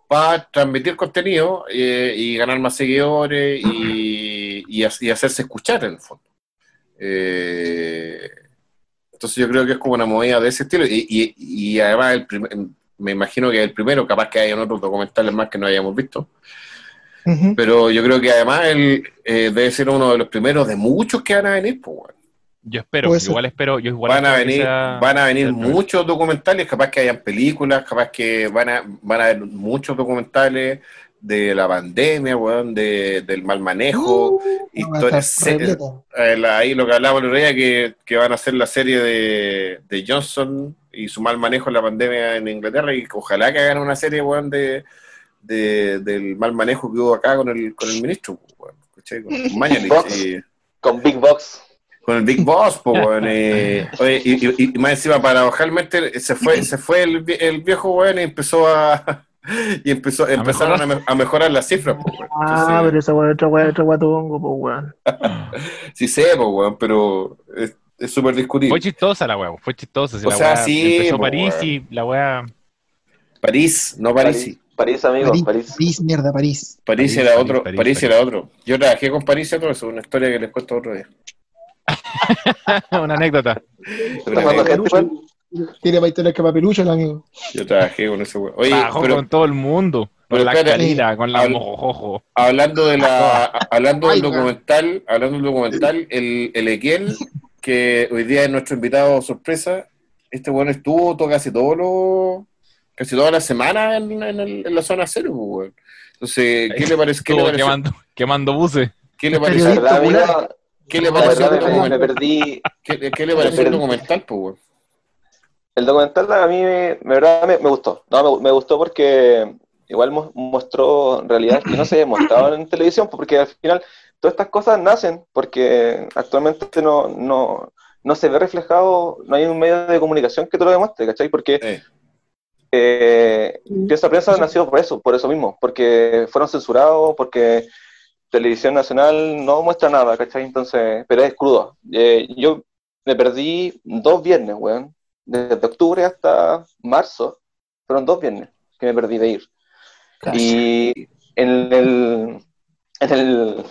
para transmitir contenido eh, y ganar más seguidores y, y, ha- y hacerse escuchar en el fondo. Eh, entonces yo creo que es como una movida de ese estilo y, además el me imagino que el primero, capaz que hayan otros documentales más que no hayamos visto, pero yo creo que además él eh, debe ser uno de los primeros de muchos que van a venir. Pues. Yo espero, igual espero, yo igual van a venir, sea- van a venir muchos documentales, capaz que hayan películas, capaz que van a, van a haber muchos documentales de la pandemia, weón, de, del mal manejo, Uh, historias. Eh, la- ahí lo que hablábamos el otro día, que, que van a hacer la serie de, de Johnson y su mal manejo en la pandemia en Inglaterra, y ojalá que hagan una serie, weón, de, de- del mal manejo que hubo acá con el, con el ministro, weón. Con Mañalich y- Con Big Box. Con el Big Boss, po, weón, eh, oye, y, y- y más encima, paradojalmente, se fue, se fue el, el viejo weón y empezó a y empezó, empezaron a, me- a mejorar las cifras, po, weón. Ah, pero esa weá, otra weá, otra weá tongo, pues weón. sí sé, po, weón, pero es es súper discutible. Fue chistosa la weá, fue chistosa. si O la sea, sí, empezó po, París weón. y la weá. París, no París. París, amigo, París, París. París, mierda, París. París, París, era París, otro, París, París, París. era otro. Yo trabajé con París y todo eso, una historia que les cuento otro día. Una anécdota. Tiene más historias que papelucho el amigo. Yo trabajé con ese weón. Oye, Trabajó pero con todo el mundo. Con la calida, con la habla- mojojojo. hablando de la, hablando del documental, hablando del documental, el, el Equiel, que hoy día es nuestro invitado sorpresa, este weón estuvo todo, casi todos los casi toda la semana en, en el- en la zona cero, pues, weón. Entonces, ¿qué le parece? ¿Qué le pareció? quemando, quemando buses. ¿Qué le La ¿Qué le pareció el verdad me, documental? perdí. ¿Qué, qué le pareció el documental, pues, weón? El documental a mí, me, verdad, me, me gustó. No, me, me gustó porque igual mo- mostró realidades que no se mostraban en televisión, porque al final todas estas cosas nacen porque actualmente no, no, no se ve reflejado, no hay un medio de comunicación que te lo demuestre, ¿cachai? Porque Eh, eh, Piensa Prensa nació por eso, por eso mismo, porque fueron censurados, porque Televisión Nacional no muestra nada, ¿cachai? Entonces, pero es crudo. Eh, yo me perdí dos viernes, weón, desde octubre hasta marzo, fueron dos viernes que me perdí de ir. Y en el, en el,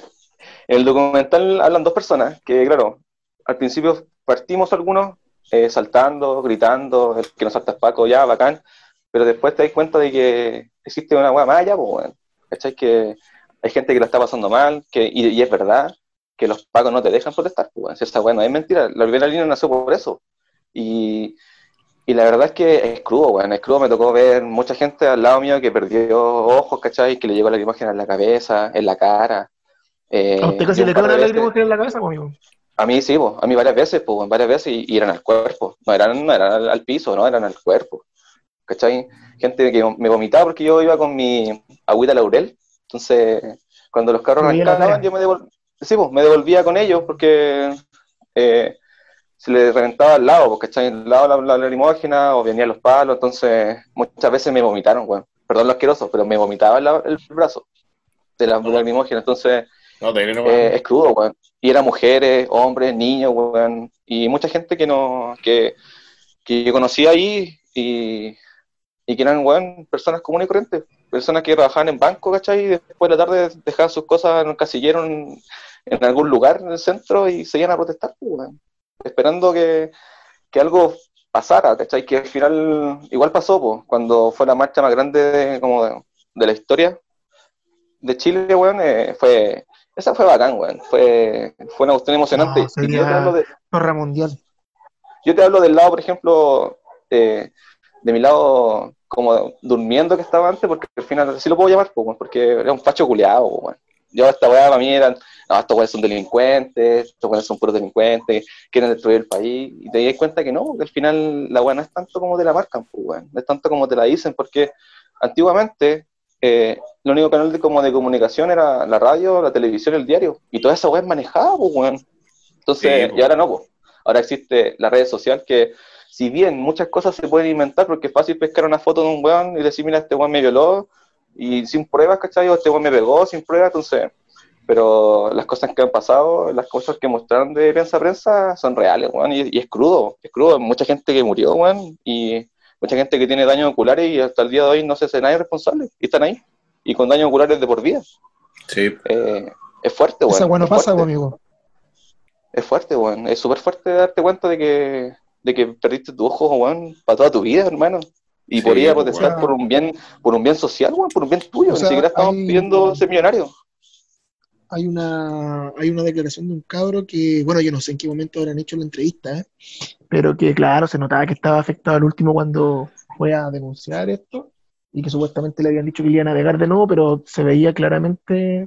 en el documental hablan dos personas que, claro, al principio partimos algunos eh, saltando, gritando, el que nos salta es Paco, ya, bacán, pero después te das cuenta de que existe una hueá allá, pues, weón. ¿Cachai? Que hay gente que lo está pasando mal, que, y, y es verdad que los pacos no te dejan protestar, pues, weón. Si esa hueá no es mentira, la primera línea nació por eso. Y, y la verdad es que es crudo, weón, es crudo. Me tocó ver mucha gente al lado mío que perdió ojos, ¿cachai? Que le llegó la lacrimógena en la cabeza, en la cara. Eh, ¿A usted casi le cae veces- lagrimógena en la cabeza, pues, amigo? a mí sí, po, a mí varias veces, pues, varias veces y, y eran al cuerpo, no eran, no eran al, al piso, no, eran al cuerpo. ¿Cachai? Gente que me vomitaba porque yo iba con mi agüita laurel, entonces cuando los carros arrancaban yo me devolvía, sí, pues, me devolvía con ellos porque eh, se les reventaba al lado, porque ¿cachai? Al lado la, la lacrimógena o venían los palos, entonces muchas veces me vomitaron, weón. Perdón lo asqueroso, pero me vomitaba la- el brazo de la, lacrimógena, entonces no, eh, es crudo, weón. Y eran mujeres, hombres, niños, weón. Y mucha gente que no, que, que yo conocí ahí y, y que eran, weón, personas comunes y corrientes. Personas que trabajaban en banco, ¿cachai? Y después de la tarde dejaban sus cosas en un casillero en, en algún lugar en el centro y se iban a protestar, pues. Esperando que, que algo pasara, ¿cachai? Que al final igual pasó, pues, cuando fue la marcha más grande de, como de, de la historia de Chile, weón, eh, fue esa fue bacán, weón. Fue, fue una cuestión emocionante. No, Y sería- yo, te hablo de- Guerra mundial. yo te hablo del lado, por ejemplo, eh, de mi lado, como durmiendo que estaba antes, porque al final así lo puedo llamar, weón, porque era un facho culiado, po, weón. Yo, esta weá para mí eran, no, estos weones son delincuentes, estos weones son puros delincuentes, quieren destruir el país, y te das cuenta que no, que al final la weá no es tanto como te la marcan, weón. no es tanto como te la dicen, porque antiguamente eh, el único canal de, como de comunicación era la radio, la televisión, el diario, y toda esa weá es manejada, weón. Entonces, Sí, y ahora no, po. ahora existe la red social que, si bien muchas cosas se pueden inventar, porque es fácil pescar una foto de un weón y decir, mira, este weón me violó, y sin pruebas, ¿cachai? O este weón me pegó sin pruebas, entonces, pero las cosas que han pasado, las cosas que mostraron de prensa a prensa son reales, weón, y, y es crudo, es crudo, mucha gente que murió, weón, y mucha gente que tiene daños oculares y hasta el día de hoy no se hace nadie responsable, y están ahí, y con daños oculares de por vida. Sí, Eh, es fuerte, weón. Esa weá no es pasa, fuerte. amigo. Es fuerte, weón. Es súper fuerte darte cuenta de que, de que perdiste tu ojo, weón, para toda tu vida, hermano. Y Sí, podría protestar weón. por un bien, por un bien social, weón, por un bien tuyo. O Ni siquiera estamos hay- pidiendo ser millonarios. Hay una, hay una declaración de un cabro que, bueno, yo no sé en qué momento habrán hecho la entrevista, ¿eh? pero que, claro, se notaba que estaba afectado al último cuando fue a denunciar esto. y que supuestamente le habían dicho que iba a navegar de nuevo, pero se veía claramente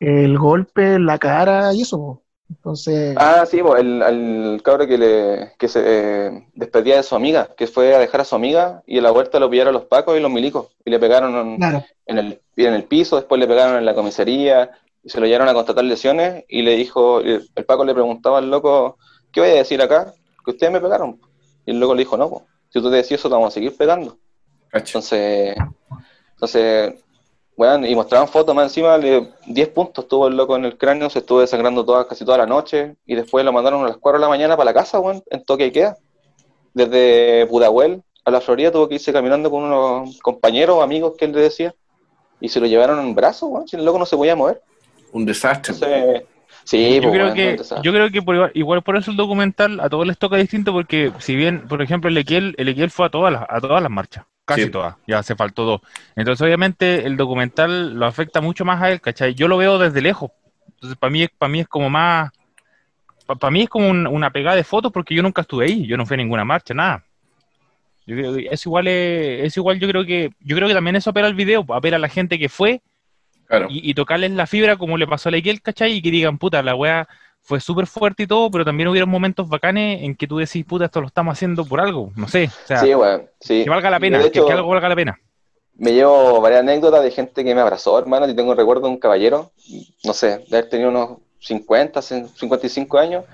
el golpe, la cara y eso. Entonces, Ah, sí, el, el cabro que, le, que se eh, despedía de su amiga, que fue a dejar a su amiga y en la vuelta lo pillaron los pacos y los milicos y le pegaron en, claro, en el, en el piso, después le pegaron en la comisaría y se lo llevaron a constatar lesiones y le dijo, el, el Paco le preguntaba al loco, ¿qué voy a decir acá? Que ustedes me pegaron. Y el loco le dijo, no, po, si tú te decís eso te vamos a seguir pegando. Cacho. Entonces, entonces, bueno, y mostraban fotos más encima, de 10 puntos tuvo el loco en el cráneo, se estuvo desangrando toda, casi toda la noche, y después lo mandaron a las 4 de la mañana para la casa, weón, en toque y queda. Desde Pudahuel a la Florida tuvo que irse caminando con unos compañeros o amigos que él le decía, y se lo llevaron en brazos, weón, si el loco no se podía mover. Un desastre. Entonces, sí, yo, pues, creo que, yo creo que por igual, igual por eso el documental a todos les toca distinto, porque si bien, por ejemplo, el Equiel, el Equiel fue a todas las, a todas las marchas, casi Sí. todas, ya se faltó dos. Entonces, obviamente, el documental lo afecta mucho más a él, ¿cachai? Yo lo veo desde lejos. Entonces, para mí, para mí es como más. Para mí es como un- una pegada de fotos porque yo nunca estuve ahí, yo no fui a ninguna marcha, nada. Yo creo que es igual, es igual, yo creo que, yo creo que también eso apela al video, pues, apela a la gente que fue Claro. y, y tocarles la fibra como le pasó a la ¿cachai? Y que digan, puta, la weá fue súper fuerte y todo, pero también hubieron momentos bacanes en que tú decís, puta, esto lo estamos haciendo por algo, no sé, o sea, sí, sí. que valga la pena, que, hecho, que algo valga la pena. me llevo varias anécdotas de gente que me abrazó, hermano, y tengo un recuerdo de un caballero, no sé, de haber tenido unos 50, 55 años,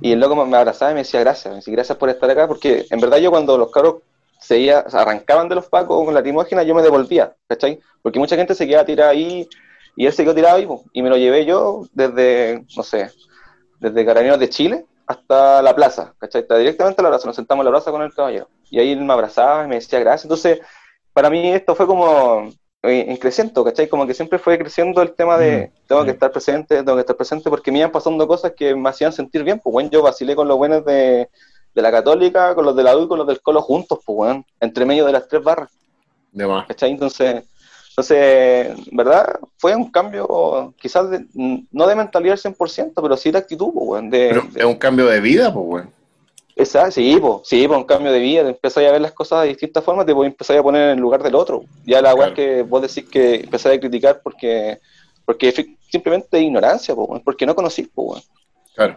y el loco me abrazaba y me decía gracias, me decía gracias por estar acá, porque en verdad yo cuando los cabros seguía, o sea, arrancaban de los pacos con la timógena, yo me devolvía, ¿cachai? Porque mucha gente se quedaba tirada ahí, y él se quedó tirado ahí, y me lo llevé yo desde, no sé, desde Carabineros de Chile hasta la plaza, ¿cachai? Está directamente a la plaza, nos sentamos en la plaza con el caballero, y ahí él me abrazaba y me decía gracias, entonces para mí esto fue como eh, en creciendo, ¿cachai? Como que siempre fue creciendo el tema de Mm, tengo sí. que estar presente, tengo que estar presente, porque me iban pasando cosas que me hacían sentir bien, pues bueno, yo vacilé con los buenos de, de la católica, con los de la U y con los del colo juntos, pues bueno, entre medio de las tres barras, De más. ¿cachai? Entonces, entonces, ¿verdad? Fue un cambio quizás de- no de mentalidad al 100%, pero sí de actitud, pues de, Pero de- es un cambio de vida, pues, weón. Esa, sí, po, sí, po, un cambio de vida, te empezás a ver las cosas de distintas formas, te empezar a poner en el lugar del otro. Ya la weá Claro. que vos decís que empezás a criticar porque, porque simplemente ignorancia, po, porque no conocís, po, weón. Claro.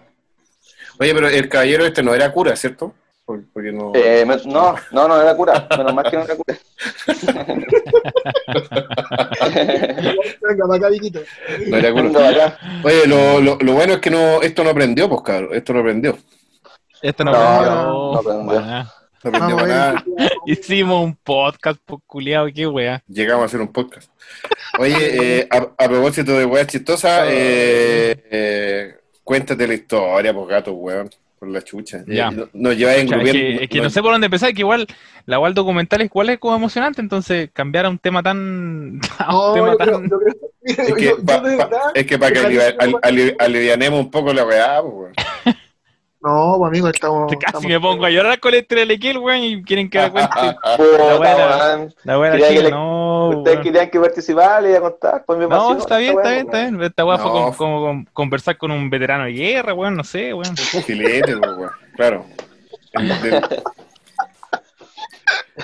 Oye, pero el caballero este no era cura, ¿cierto? Por- Porque no. Eh, me- no, no, no era cura, menos mal que no era cura. no era cura. Oye, lo, lo, lo bueno es que no, esto no aprendió, pues, cabrón. Esto no aprendió. Esto no, No, aprendió. no. No. Hicimos un podcast, pues culiado, qué weá. Llegamos a hacer un podcast. Oye, eh, a, a propósito de weas chistosas, eh, eh, cuéntate la historia, pues, gato, weón. Por la chucha. Ya. Eh, Nos lleváis O sea, es, que, es que no sé por dónde empezar, que igual la igual documental es igual es como emocionante, entonces cambiar a un tema tan... a un No, tema yo creo, tan... yo creo- mira, Es que, pa- pa- es para que alivi- al- ali- alivianemos un poco la weá, pues. No, pues, amigo, estamos. Casi estamos- me pongo a llorar con el Telequiel, weón, y quieren que me cuente. Puta, buena. weón. La que chica, le- no, Ustedes weón. querían que participara, le iba a contar, pues me No, está bien, está bien, está weón. bien. Esta weá fue No. como, como- como conversar con un veterano de guerra, weón, no sé, weón. Filete, pues, weón. Claro. El, del-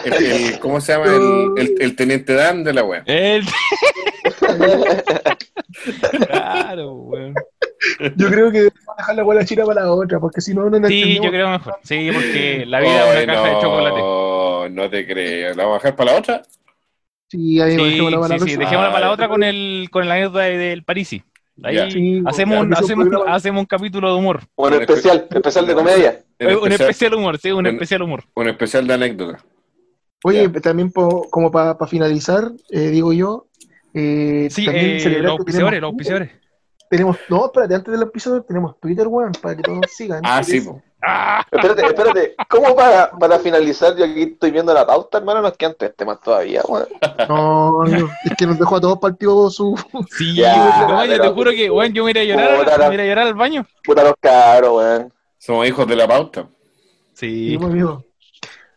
el- el- ¿Cómo se llama? El, el, el teniente Dan de la weá. El... claro, weón. Yo creo que vamos a dejar la bola china para la otra, porque si no, no Sí, yo creo mejor. Sí, porque la vida es una caja de chocolate. No te creo. ¿La vamos a dejar para la otra? Sí, ahí Sí, dejémosla para la sí, sí, dejémosla para la Ah, otra con el con la anécdota de- del Parisi. Ahí hacemos, ya, un, es un hacemos, hacemos un capítulo de humor. Un especial, especial de comedia. Un especial- humor, sí, un especial humor. Un especial de anécdota. Oye, Ya. también po- como para finalizar, eh, digo yo, eh, Sí, también eh, celebrar los auspiciadores, los auspiciadores. Tenemos, no, espérate, antes del episodio tenemos Twitter, weón, para que todos nos sigan. Ah, sí, po. ¡Ah! Espérate, espérate. ¿Cómo para, para finalizar? Yo aquí estoy viendo la pauta, hermano. Nos quedan tres temas todavía, weón. No, no, es que nos dejó a todos partidos su... Sí, Ya, no, yo te juro que, weón, yo me iré a llorar, Puta me iré a llorar al baño. Puta los cabros, weón. Somos hijos de la pauta. Sí. Sí, pues.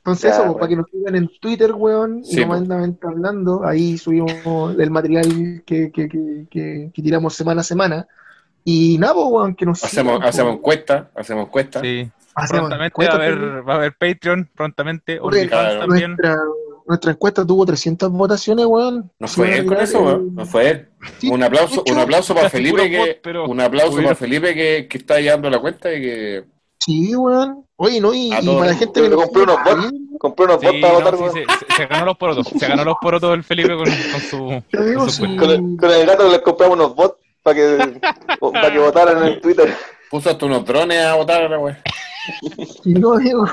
Entonces, Ya, eso, pues, bueno. para que nos sigan en Twitter, weón, y Sí, no pues. mandan hablando, ahí subimos el material que, que, que, que, que tiramos semana a semana. Y nada, pues, weón, que nos Hacemos, sigan, hacemos pues. encuesta, hacemos encuesta. Sí. Hacemos Prontamente va a haber, va a haber Patreon, prontamente, Claro. también. Nuestra, nuestra encuesta tuvo 300 votaciones, weón. No fue él con eso, weón. No fue él. Sí, Un aplauso, un aplauso para Felipe que, bot, pero un aplauso para Felipe que, que está llevando la cuenta y que Sí, weón. Oye, no, y, y para la gente que Compré unos bots. Compré unos Sí, bots para no, votar, sí, se, ganó los porotos. Se ganó los porotos el Felipe con, con su. Con su sí. Con el, con el gato les compramos unos bots para que, para que votaran en el Twitter. puso hasta unos drones a votar. Sí, no, digo,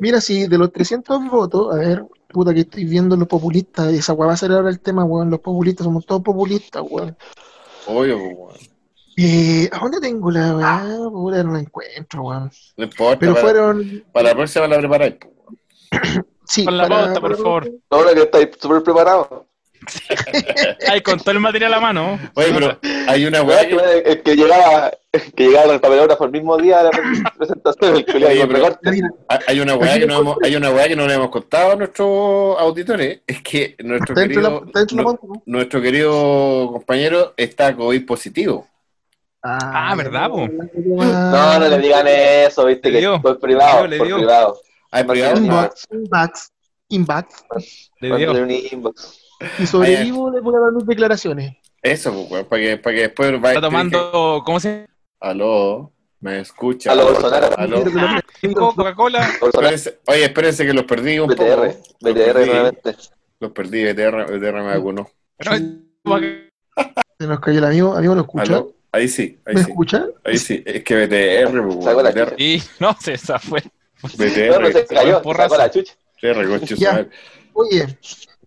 mira, si de los 300 votos, a ver, puta que estoy viendo los populistas, esa weá va a ser ahora el tema, weón, los populistas, somos todos populistas, weón. Obvio, pues, weón. Eh, ¿A dónde tengo la weá? Puta, no la encuentro, weón. No importa, Pero para, fueron, para la próxima la preparáis. sí, Con la para- pauta, por favor. Ahora que estáis súper preparados. Ay, con todo el material a mano. Oye, pero hay una weá que, que... que llegaba, que llegaba el papelógrafo el mismo día de la presentación, el Oye, pero- Hay una weá que no hemos, hay una weá que no le hemos contado a nuestros auditores, es que nuestro querido, nuestro querido compañero está COVID positivo. Ah, ¿verdad, po? No, no le digan eso, viste, Le que dio. por privado, Le dio, le por privado. ¿Hay No privado? Inbox, inbox, inbox. Le dio. inbox. Y sobrevivo, le voy a dar mis declaraciones. Eso, pues, weón, para que, para que después vaya... Está tomando. ¿Cómo se Aló, ¿me escucha? Aló, Bolsonaro. Aló. llama? Coca-Cola. Bolsonaro, Espérense- oye, espérense que los perdí un poco. BTR, Los BTR perdí, nuevamente. Los perdí, BTR, BTR me vacunó. Se nos cayó el amigo, amigo, ¿lo escucha? Aló, ahí sí, ahí ¿Me sí. escucha? Ahí sí, es que BTR, BTR, Y no sé, esa fue. BTR, No, no se cayó, sacó la chucha. BTR. Oye,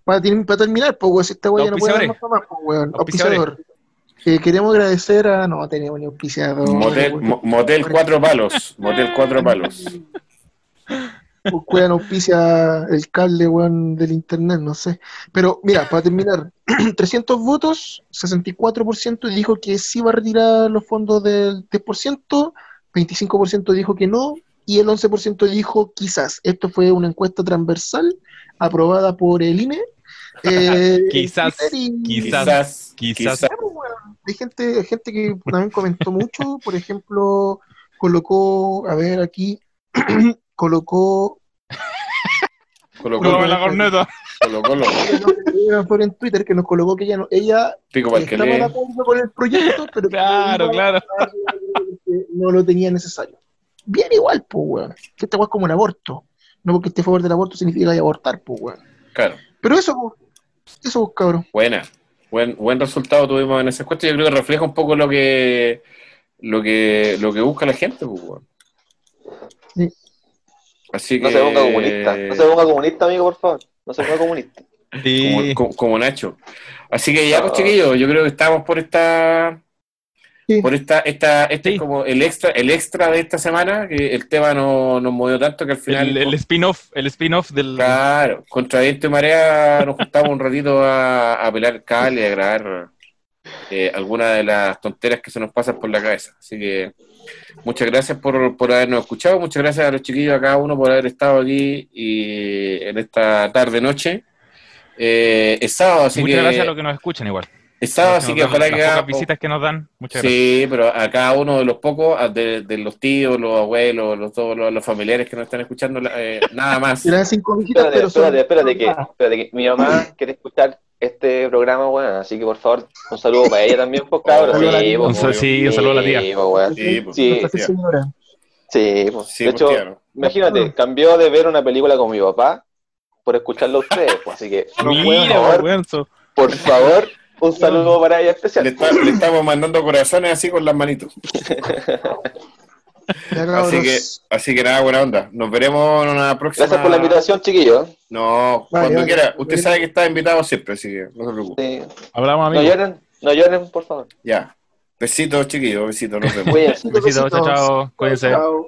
para, para terminar, pues, weón, si esta ya no puede dar más, pues, weón. Auspiciador. Eh, queremos agradecer a. No, tenemos ni auspiciador. Motel, weón. mo- motel Cuatro Palos, Motel Cuatro Palos. Pues, weón, auspicia el cable, weón, del internet, no sé. Pero, mira, para terminar, 300 votos, 64% dijo que sí va a retirar los fondos del 10%, 25% dijo que no, y el 11% dijo quizás. Esto fue una encuesta transversal aprobada por el INE. eh, Quizás, y- quizás. Quizás, Quizás. hay gente, hay gente que también comentó mucho, por ejemplo, colocó, a ver aquí, colocó Colo Como Colo, la corneta. Colo Colo, por en Twitter que nos colocó que ella no, ella pico estaba de lee. acuerdo con el proyecto, pero Claro, no, claro. no lo tenía necesario. Bien igual, pues, weón. Que esta weá es como un aborto. No porque esté a favor del aborto significa que hay abortar, pues, weón. Claro, Pero eso, pues, eso, cabrón. buena. Buen, buen resultado tuvimos en esa encuesta. Yo creo que refleja un poco lo que lo que lo que busca la gente, pues, weón. Sí. Así que No se ponga comunista. No se ponga comunista, amigo, por favor. No se ponga comunista. Sí. como, como- como Nacho. Así que ya, pues Ah. chiquillos, yo creo que estamos por esta, Sí. por esta, esta, este Sí. es como el extra, el extra de esta semana, que el tema no nos movió tanto que al final, El, el spin-off, el spin-off del. claro, contra viento y marea nos juntamos un ratito a, a pelar el cable y a grabar eh, algunas de las tonteras que se nos pasan por la cabeza. Así que muchas gracias por, por habernos escuchado, muchas gracias a los chiquillos, a cada uno por haber estado aquí y en esta tarde noche. Eh, es sábado, así Muchas que gracias a los que nos escuchan igual. Así que ojalá las que pocas haga- visitas que nos dan. Muchas gracias. Sí, pero a cada uno de los pocos, de, de los tíos, los abuelos, los, todos los, los familiares que nos están escuchando, eh, nada más. Eran cinco visitas, Espérate, pero espérate, espérate, que, espérate que mi mamá quiere escuchar este programa, weón. Así que por favor, un saludo para ella también, pues la Sí, pues, Un sal- sí, un saludo a la tía. Sí, pues, weón. Sí, pues, Sí. Sí, pues. Sí, de pues, hecho, tía, ¿no? imagínate, cambió de ver una película con mi papá por escucharlo a ustedes, pues. Así que, Mira, por favor, un saludo para ella especial. Le, está- le estamos mandando corazones así con las manitos. Así que, así que nada, buena onda. Nos veremos en una próxima. Gracias por la invitación, chiquillos. No, Vale, cuando vale. quiera. Usted sabe que está invitado siempre, así que no se preocupe. Sí. Hablamos, No amigos. lloren, no lloren, por favor. Ya. Besitos, chiquillos, besitos, nos vemos. Cuídense. Besitos, chao, chao. Cuídense. Chao.